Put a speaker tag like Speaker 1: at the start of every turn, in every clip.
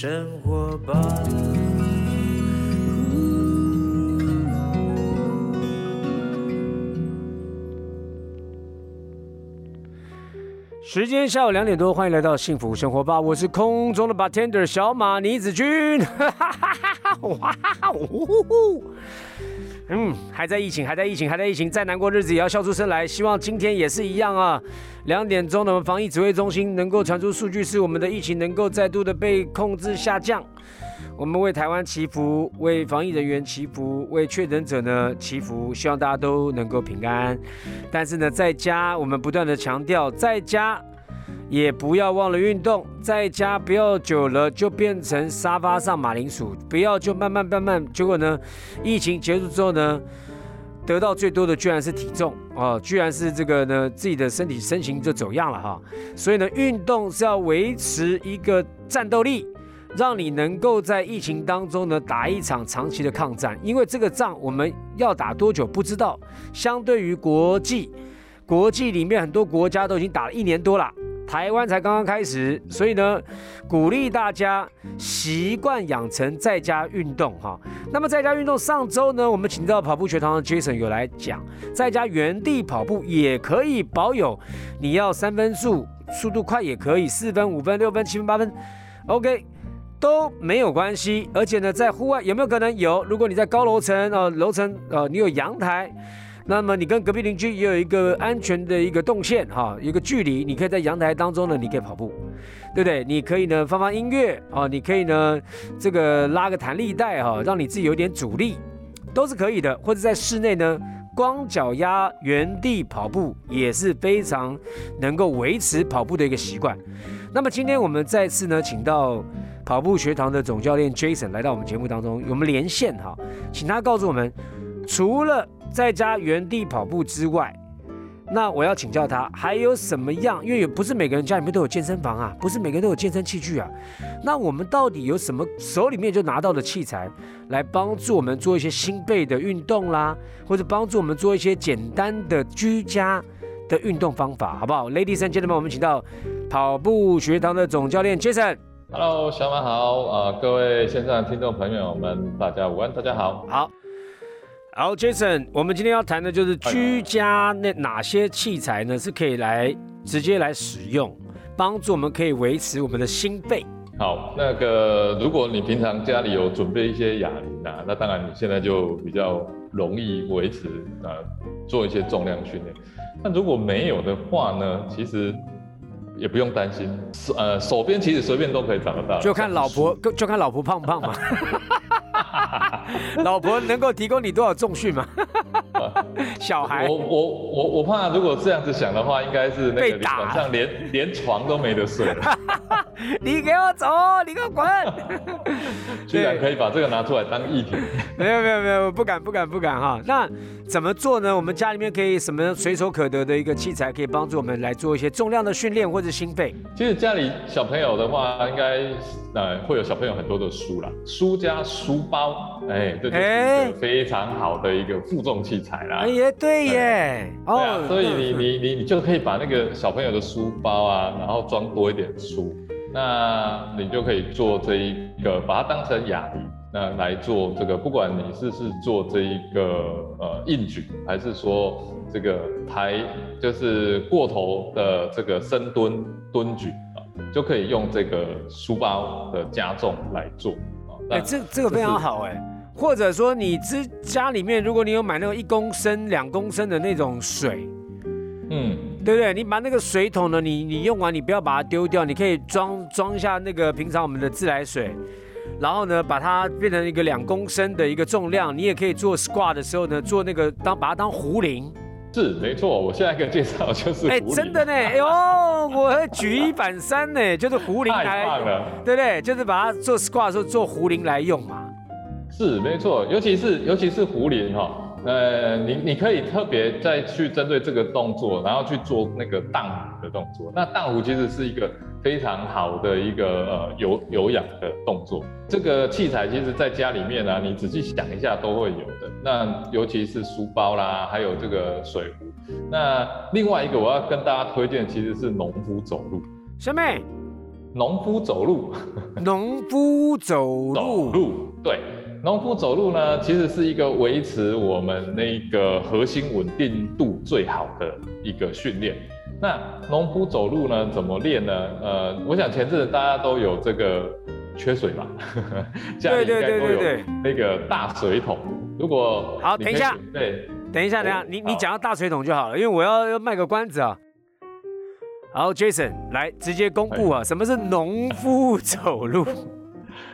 Speaker 1: 生活吧。时间下午两点多，欢迎来到幸福生活吧，我是空中的 bartender 小马倪子君。哇呜！嗯，还在疫情，还在疫情，还在疫情，再难过日子也要笑出声来。希望今天也是一样啊。两点钟的防疫指挥中心能够传出数据，是我们的疫情能够再度的被控制下降。我们为台湾祈福，为防疫人员祈福，为确诊者呢祈福，希望大家都能够平安。但是呢，在家我们不断的强调，在家也不要忘了运动，在家不要久了就变成沙发上马铃薯，不要就慢慢慢慢，结果呢，疫情结束之后呢，得到最多的居然是体重哦，居然是这个呢自己的身体身形就走样了哈。所以呢，运动是要维持一个战斗力。让你能够在疫情当中呢打一场长期的抗战，因为这个仗我们要打多久不知道。相对于国际，国际里面很多国家都已经打了一年多了，台湾才刚刚开始，所以呢，鼓励大家习惯养成在家运动哈。那么在家运动，上周呢，我们请到跑步学堂的 Jason 有来讲，在家原地跑步也可以保有，你要三分速，速度快也可以，四分、五分、六分、七分、八分，OK。都没有关系，而且呢，在户外有没有可能有？如果你在高楼层呃楼层呃，你有阳台，那么你跟隔壁邻居也有一个安全的一个动线哈，一个距离，你可以在阳台当中呢，你可以跑步，对不对？你可以呢放放音乐啊，你可以呢这个拉个弹力带哈，让你自己有点阻力，都是可以的。或者在室内呢，光脚丫原地跑步也是非常能够维持跑步的一个习惯。那么今天我们再次呢，请到。跑步学堂的总教练 Jason 来到我们节目当中，我们连线哈，请他告诉我们，除了在家原地跑步之外，那我要请教他还有什么样？因为也不是每个人家里面都有健身房啊，不是每个人都有健身器具啊。那我们到底有什么手里面就拿到的器材，来帮助我们做一些心肺的运动啦，或者帮助我们做一些简单的居家的运动方法，好不好？Ladies and gentlemen，我们请到跑步学堂的总教练 Jason。
Speaker 2: Hello，小马好啊！各位线上听众朋友们，大家午安，大家好。
Speaker 1: 好，好，Jason，我们今天要谈的就是居家那哪些器材呢？是可以来直接来使用，帮助我们可以维持我们的心肺。
Speaker 2: 好，那个如果你平常家里有准备一些哑铃啊，那当然你现在就比较容易维持啊，做一些重量训练。那如果没有的话呢，其实。也不用担心，手呃手边其实随便都可以找得到，
Speaker 1: 就看老婆就看老婆胖不胖嘛，老婆能够提供你多少重训吗，小孩，
Speaker 2: 我我我我怕如果这样子想的话，应该是那个晚上连连床都没得睡。
Speaker 1: 你给我走，你给我滚！
Speaker 2: 居然可以把这个拿出来当议题？
Speaker 1: 没有没有没有，不敢不敢不敢哈。那怎么做呢？我们家里面可以什么随手可得的一个器材，可以帮助我们来做一些重量的训练或者心肺？
Speaker 2: 其实家里小朋友的话，应该呃会有小朋友很多的书啦，书加书包，哎，这就是非常好的一个负重器材啦。
Speaker 1: 哎呀，对耶，
Speaker 2: 哦，所以你你你你就可以把那个小朋友的书包啊，然后装多一点书。那你就可以做这一个，把它当成哑铃，那来做这个，不管你是是做这一个呃硬举，还是说这个抬，就是过头的这个深蹲蹲举啊，就可以用这个书包的加重来做啊。
Speaker 1: 哎，这这个非常好哎，或者说你之家里面，如果你有买那种一公升、两公升的那种水，嗯。对不对？你把那个水桶呢，你你用完，你不要把它丢掉，你可以装装一下那个平常我们的自来水，然后呢，把它变成一个两公升的一个重量，你也可以做 squat 的时候呢，做那个当把它当壶铃。
Speaker 2: 是，没错，我现在给介绍就是哎，
Speaker 1: 真的呢，哎呦，我举一反三呢，就是壶铃来，对不对？就是把它做 squat 的时候做壶铃来用嘛。
Speaker 2: 是，没错，尤其是尤其是壶铃哈。呃，你你可以特别再去针对这个动作，然后去做那个荡壶的动作。那荡壶其实是一个非常好的一个呃有有氧的动作。这个器材其实在家里面呢，你仔细想一下都会有的。那尤其是书包啦，还有这个水壶。那另外一个我要跟大家推荐，其实是农夫走路。
Speaker 1: 小妹，
Speaker 2: 农夫走路，
Speaker 1: 农夫走路，
Speaker 2: 路，对，农夫走路呢，其实是一个维持我们那个核心稳定度最好的一个训练。那农夫走路呢，怎么练呢？呃，我想前阵子大家都有这个缺水吧，家里应该都有那个大水桶。如果
Speaker 1: 好，等一下，
Speaker 2: 对，
Speaker 1: 等一下，等一下，你你讲到大水桶就好了，因为我要要卖个关子啊。好，Jason 来直接公布啊，什么是农夫走路？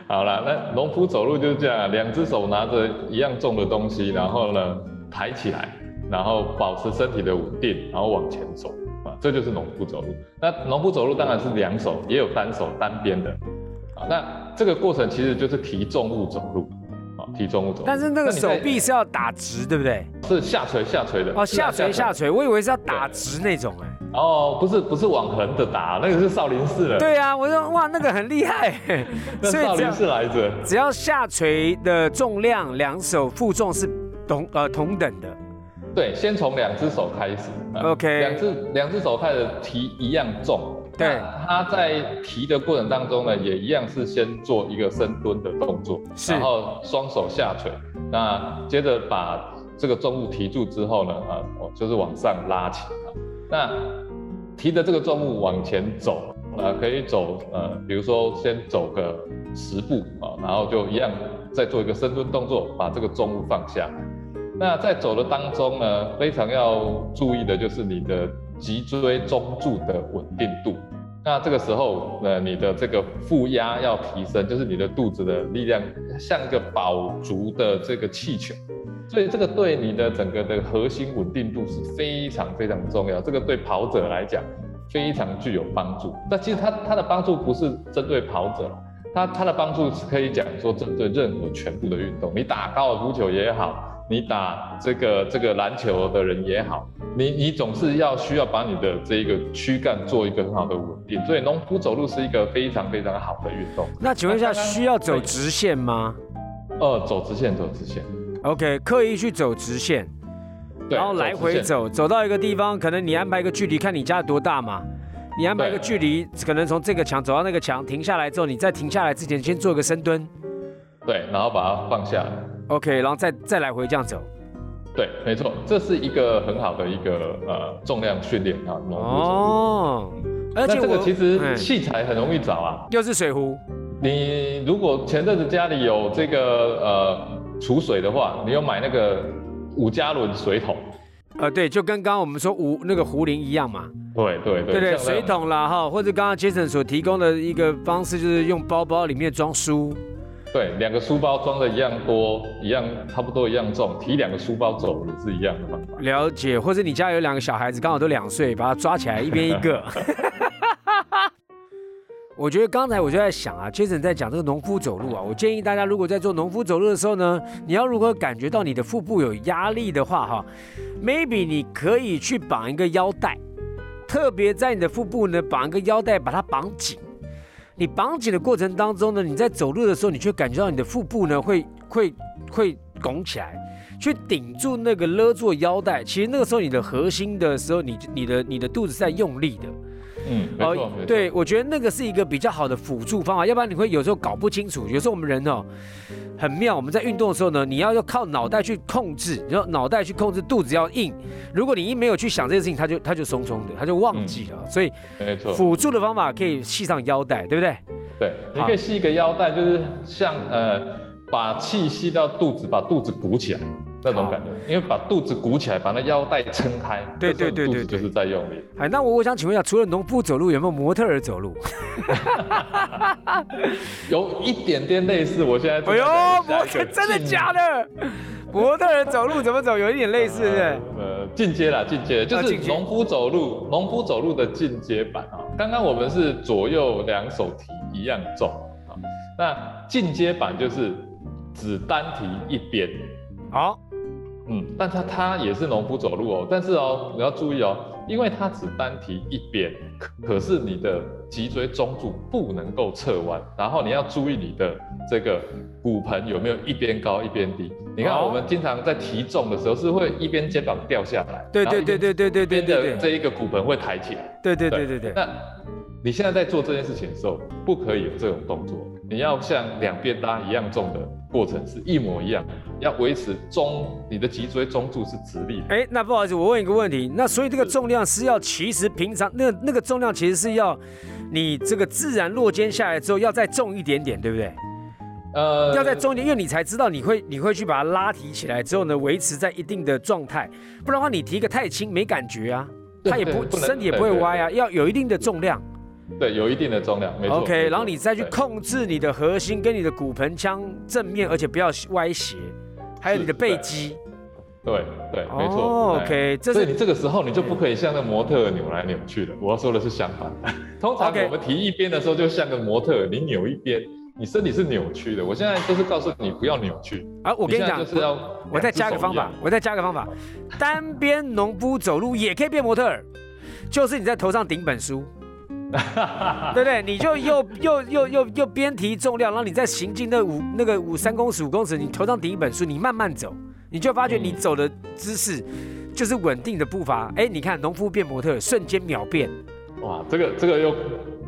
Speaker 2: 好了，那农夫走路就是这样，两只手拿着一样重的东西，然后呢抬起来，然后保持身体的稳定，然后往前走啊，这就是农夫走路。那农夫走路当然是两手，也有单手单边的啊。那这个过程其实就是提重物走路啊，提重物走。
Speaker 1: 但是那个手臂是要打直，对不对？
Speaker 2: 是下垂下垂的
Speaker 1: 哦，下垂下垂，我以为是要打直那种哎。
Speaker 2: 哦，不是不是往横的打，那个是少林寺的。
Speaker 1: 对啊，我说哇，那个很厉害。
Speaker 2: 那少林寺来着。
Speaker 1: 只要下垂的重量，两手负重是同呃同等的。
Speaker 2: 对，先从两只手开始。
Speaker 1: OK。
Speaker 2: 两只两只手开始提一样重。
Speaker 1: 对。
Speaker 2: 他在提的过程当中呢，也一样是先做一个深蹲的动作，然后双手下垂，那接着把这个重物提住之后呢，啊，就是往上拉起啊，那。提着这个重物往前走，啊，可以走，呃，比如说先走个十步啊，然后就一样再做一个深蹲动作，把这个重物放下。那在走的当中呢，非常要注意的就是你的脊椎中柱的稳定度。那这个时候，呃，你的这个负压要提升，就是你的肚子的力量像一个饱足的这个气球。所以这个对你的整个的核心稳定度是非常非常重要，这个对跑者来讲非常具有帮助。但其实它它的帮助不是针对跑者，它它的帮助是可以讲说针对任何全部的运动。你打高尔夫球也好，你打这个这个篮球的人也好，你你总是要需要把你的这一个躯干做一个很好的稳定。所以农夫走路是一个非常非常好的运动。
Speaker 1: 那请问一下，需要走直线吗？
Speaker 2: 呃，走直线，走直线。
Speaker 1: OK，刻意去走直线，然后来回走，走到一个地方，可能你安排一个距离，看你家多大嘛。你安排一个距离，可能从这个墙走到那个墙，停下来之后，你在停下来之前先做一个深蹲。
Speaker 2: 对，然后把它放下。
Speaker 1: OK，然后再再来回这样走。
Speaker 2: 对，没错，这是一个很好的一个呃重量训练啊。哦。而且这个其实器材很容易找啊。
Speaker 1: 又是水壶。
Speaker 2: 你如果前阵子家里有这个呃。储水的话，你要买那个五加仑水桶，
Speaker 1: 呃，对，就跟刚刚我们说五那个壶铃一样嘛。
Speaker 2: 对对对，对
Speaker 1: 对，水桶啦哈，或者刚刚 Jason 所提供的一个方式，就是用包包里面装书。
Speaker 2: 对，两个书包装的一样多，一样差不多一样重，提两个书包走也是一样的方法。
Speaker 1: 了解，或者你家有两个小孩子，刚好都两岁，把他抓起来，一边一个。我觉得刚才我就在想啊，Jason 在讲这个农夫走路啊，我建议大家如果在做农夫走路的时候呢，你要如果感觉到你的腹部有压力的话哈，maybe 你可以去绑一个腰带，特别在你的腹部呢绑一个腰带，把它绑紧。你绑紧的过程当中呢，你在走路的时候，你就感觉到你的腹部呢会会会拱起来，去顶住那个勒住腰带。其实那个时候你的核心的时候，你你的你的肚子在用力的。
Speaker 2: 嗯，哦，
Speaker 1: 对，我觉得那个是一个比较好的辅助方法，要不然你会有时候搞不清楚。有时候我们人哦，很妙，我们在运动的时候呢，你要要靠脑袋去控制，然后脑袋去控制肚子要硬。如果你一没有去想这件事情，它就它就松松的，它就忘记了。所以，
Speaker 2: 没错，
Speaker 1: 辅助的方法可以系上腰带，对不对？
Speaker 2: 对，你可以系一个腰带，就是像呃，把气吸到肚子，把肚子鼓起来。那种感觉，因为把肚子鼓起来，把那腰带撑开，
Speaker 1: 对对对对，
Speaker 2: 就是在用力。
Speaker 1: 哎，那我我想请问一下，除了农夫走路，有没有模特儿走路？
Speaker 2: 有一点点类似，我现在。哎呦，
Speaker 1: 模特真的假的？模特儿走路怎么走？有一点类似，是
Speaker 2: 呃，进阶啦，进阶，就是农夫走路，农夫走路的进阶版啊。刚刚我们是左右两手提一样重啊，那进阶版就是只单提一边，
Speaker 1: 好。
Speaker 2: 嗯，但他他也是农夫走路哦，但是哦，你要注意哦，因为他只单提一边，可是你的脊椎中柱不能够侧弯，然后你要注意你的这个骨盆有没有一边高一边低。你看我们经常在提重的时候是会一边肩膀掉下来，
Speaker 1: 对对对对对对对
Speaker 2: 对，这一个骨盆会抬起来。
Speaker 1: 对对对对对。
Speaker 2: 那你现在在做这件事情的时候，不可以有这种动作，你要像两边拉一样重的过程是一模一样，要维持中你的脊椎中柱是直立。
Speaker 1: 哎，那不好意思，我问一个问题，那所以这个重量是要其实平常那那个重量其实是要你这个自然落肩下来之后要再重一点点，对不对？呃，要在重一点，因为你才知道你会你会去把它拉提起来之后呢，维持在一定的状态，不然的话你提个太轻没感觉啊，它也不身体也不会歪啊，要有一定的重量。
Speaker 2: 对，有一定的重量，没错。
Speaker 1: OK，然后你再去控制你的核心跟你的骨盆腔正面，而且不要歪斜，还有你的背肌。
Speaker 2: 对对，没错。
Speaker 1: OK，
Speaker 2: 所以你这个时候你就不可以像那模特扭来扭去的。我要说的是相反，通常我们提一边的时候就像个模特，你扭一边，你身体是扭曲的。我现在就是告诉你不要扭曲。
Speaker 1: 啊，我跟你讲，
Speaker 2: 就是要
Speaker 1: 我再加个方法，我再加个方法，单边农夫走路也可以变模特，就是你在头上顶本书。对不对？你就又又又又又边提重量，然后你再行进那五那个五三公尺五公尺，你头上顶一本书，你慢慢走，你就发觉你走的姿势就是稳定的步伐。哎，你看农夫变模特，瞬间秒变。
Speaker 2: 哇，这个这个又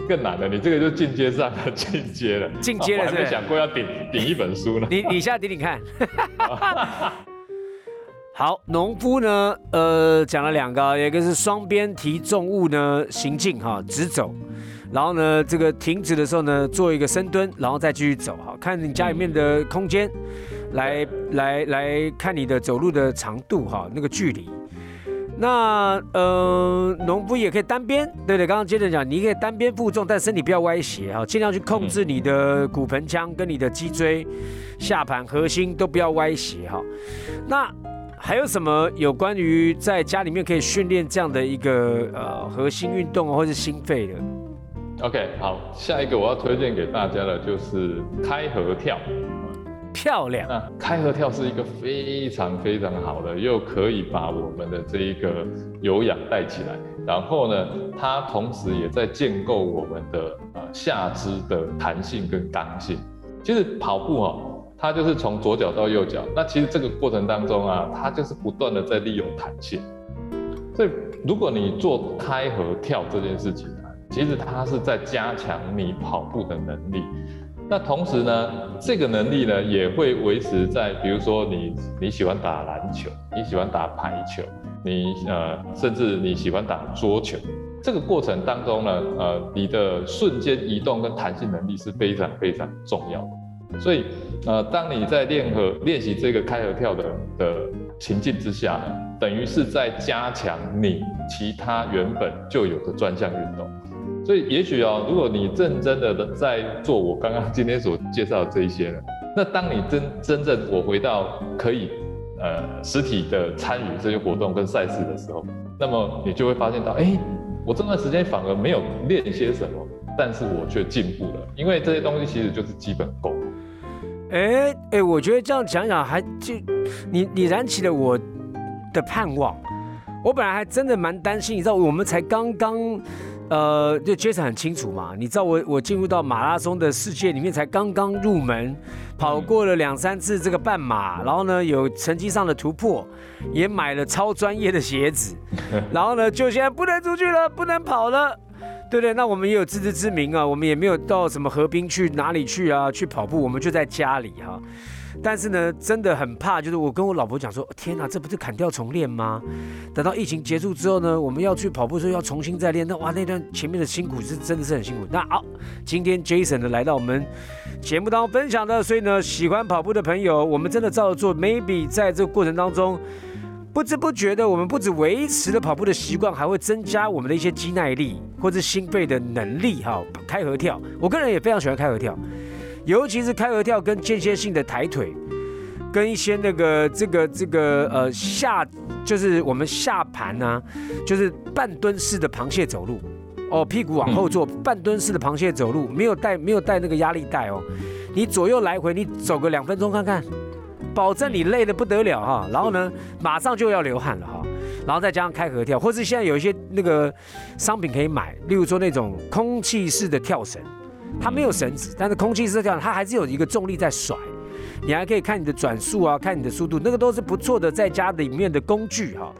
Speaker 2: 更难了，你这个就进阶上了，进阶了，
Speaker 1: 进阶了，
Speaker 2: 是不是？想过要顶顶一本书呢？
Speaker 1: 你你现在顶顶看。好，农夫呢，呃，讲了两个，一个是双边提重物呢，行进哈，直走，然后呢，这个停止的时候呢，做一个深蹲，然后再继续走哈，看你家里面的空间，来来来看你的走路的长度哈，那个距离。那呃，农夫也可以单边，对对，刚刚接着讲，你可以单边负重，但身体不要歪斜哈，尽量去控制你的骨盆腔跟你的脊椎、下盘、核心都不要歪斜哈。那还有什么有关于在家里面可以训练这样的一个呃核心运动或者心肺的
Speaker 2: ？OK，好，下一个我要推荐给大家的就是开合跳，
Speaker 1: 漂亮。
Speaker 2: 那开合跳是一个非常非常好的，又可以把我们的这一个有氧带起来，然后呢，它同时也在建构我们的呃下肢的弹性跟刚性。其实跑步哈。它就是从左脚到右脚，那其实这个过程当中啊，它就是不断的在利用弹性。所以如果你做开合跳这件事情啊，其实它是在加强你跑步的能力。那同时呢，这个能力呢也会维持在，比如说你你喜欢打篮球，你喜欢打排球，你呃甚至你喜欢打桌球，这个过程当中呢，呃你的瞬间移动跟弹性能力是非常非常重要的。所以，呃，当你在练和练习这个开合跳的的情境之下呢，等于是在加强你其他原本就有的专项运动。所以，也许哦，如果你认真的在做我刚刚今天所介绍的这一些呢，那当你真真正我回到可以呃实体的参与这些活动跟赛事的时候，那么你就会发现到，哎，我这段时间反而没有练些什么，但是我却进步了，因为这些东西其实就是基本功。
Speaker 1: 哎哎，我觉得这样讲讲还就你你燃起了我的盼望。我本来还真的蛮担心，你知道，我们才刚刚呃，就 Jason 很清楚嘛。你知道我我进入到马拉松的世界里面才刚刚入门，跑过了两三次这个半马，然后呢有成绩上的突破，也买了超专业的鞋子，然后呢就现在不能出去了，不能跑了。对对，那我们也有自知之明啊，我们也没有到什么河滨去哪里去啊，去跑步，我们就在家里哈。但是呢，真的很怕，就是我跟我老婆讲说，天哪，这不是砍掉重练吗？等到疫情结束之后呢，我们要去跑步的时候要重新再练，那哇，那段前面的辛苦是真的是很辛苦。那好，今天 Jason 呢来到我们节目当中分享的，所以呢，喜欢跑步的朋友，我们真的照着做，maybe 在这个过程当中。不知不觉的，我们不止维持了跑步的习惯，还会增加我们的一些肌耐力或者心肺的能力。哈，开合跳，我个人也非常喜欢开合跳，尤其是开合跳跟间歇性的抬腿，跟一些那个这个这个呃下，就是我们下盘呢，就是半蹲式的螃蟹走路哦，屁股往后坐，半蹲式的螃蟹走路，没有带没有带那个压力带哦，你左右来回你走个两分钟看看。保证你累得不得了哈，然后呢，马上就要流汗了哈，然后再加上开合跳，或是现在有一些那个商品可以买，例如说那种空气式的跳绳，它没有绳子，但是空气式跳，它还是有一个重力在甩，你还可以看你的转速啊，看你的速度，那个都是不错的在家里面的工具哈。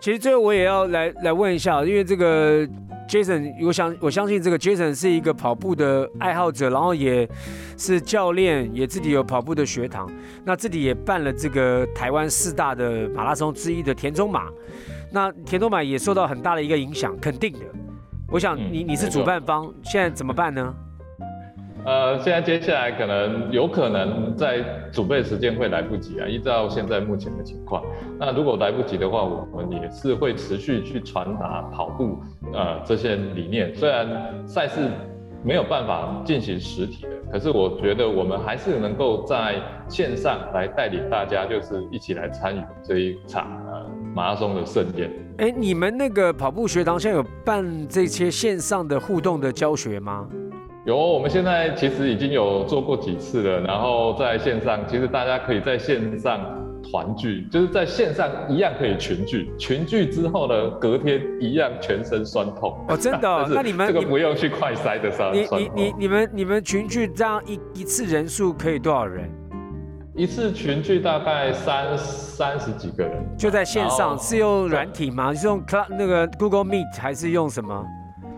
Speaker 1: 其实最后我也要来来问一下，因为这个 Jason，我想我相信这个 Jason 是一个跑步的爱好者，然后也是教练，也自己有跑步的学堂，那自己也办了这个台湾四大的马拉松之一的田中马，那田中马也受到很大的一个影响，肯定的。我想你你是主办方，现在怎么办呢？
Speaker 2: 呃，现在接下来可能有可能在准备时间会来不及啊，依照现在目前的情况。那如果来不及的话，我们也是会持续去传达跑步呃这些理念。虽然赛事没有办法进行实体的，可是我觉得我们还是能够在线上来带领大家，就是一起来参与这一场呃马拉松的盛宴。
Speaker 1: 哎，你们那个跑步学堂现在有办这些线上的互动的教学吗？
Speaker 2: 有，我们现在其实已经有做过几次了，然后在线上，其实大家可以在线上团聚，就是在线上一样可以群聚，群聚之后呢，隔天一样全身酸痛。
Speaker 1: 哦，真的？那你们
Speaker 2: 这个不用去快筛的上。
Speaker 1: 你你你你们你们群聚这样一一次人数可以多少人？
Speaker 2: 一次群聚大概三三十几个人。
Speaker 1: 就在线上是用软体吗？是用 Cloud 那个 Google Meet 还是用什么？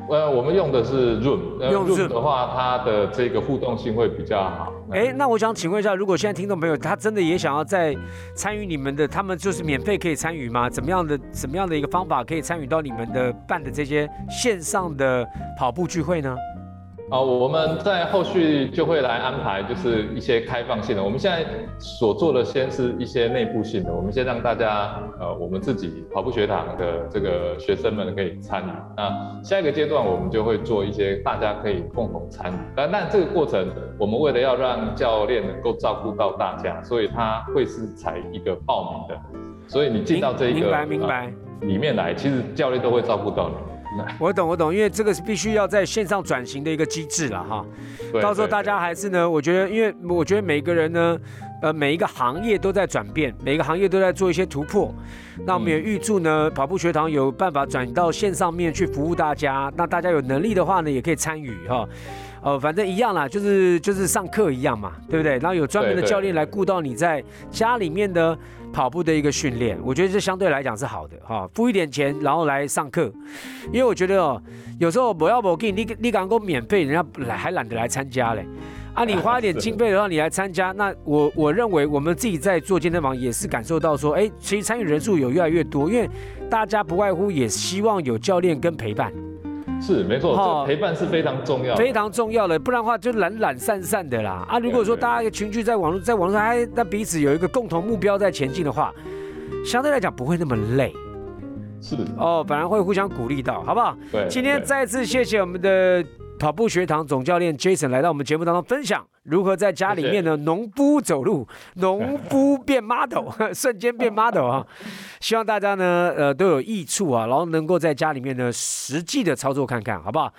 Speaker 2: 呃，我们用的是 Room，用 Zoom 的话，它的这个互动性会比较好。
Speaker 1: 哎，那我想请问一下，如果现在听众朋友他真的也想要在参与你们的，他们就是免费可以参与吗？怎么样的怎么样的一个方法可以参与到你们的办的这些线上的跑步聚会呢？
Speaker 2: 啊，我们在后续就会来安排，就是一些开放性的。我们现在所做的先是一些内部性的，我们先让大家，呃，我们自己跑步学堂的这个学生们可以参与。那下一个阶段，我们就会做一些大家可以共同参与。但但这个过程，我们为了要让教练能够照顾到大家，所以他会是采一个报名的。所以你进到这一个
Speaker 1: 明白明白
Speaker 2: 里面来，其实教练都会照顾到你。
Speaker 1: 我懂，我懂，因为这个是必须要在线上转型的一个机制了哈。到时候大家还是呢，我觉得，因为我觉得每个人呢，呃，每一个行业都在转变，每个行业都在做一些突破。那我们也预祝呢，跑步学堂有办法转到线上面去服务大家。那大家有能力的话呢，也可以参与哈。哦，反正一样啦，就是就是上课一样嘛，对不对？然后有专门的教练来顾到你在家里面的跑步的一个训练，我觉得这相对来讲是好的哈。付一点钱，然后来上课，因为我觉得哦，有时候我要我给你，你你敢够免费，人家来还懒得来参加嘞。啊，你花一点经费的话，你来参加，那我我认为我们自己在做健身房也是感受到说，哎，其实参与人数有越来越多，因为大家不外乎也希望有教练跟陪伴。
Speaker 2: 是没错，陪伴是非常重要，
Speaker 1: 非常重要的，不然的话就懒懒散散的啦。啊，如果说大家群聚在网络，在网络上，哎，那彼此有一个共同目标在前进的话，相对来讲不会那么累。
Speaker 2: 是
Speaker 1: 哦，反而会互相鼓励到，好不好？
Speaker 2: 对。
Speaker 1: 今天再次谢谢我们的。跑步学堂总教练 Jason 来到我们节目当中，分享如何在家里面呢农夫走路，农夫变 model，瞬间变 model 啊！希望大家呢，呃，都有益处啊，然后能够在家里面呢实际的操作看看，好不好？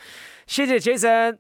Speaker 1: 谢谢 Jason。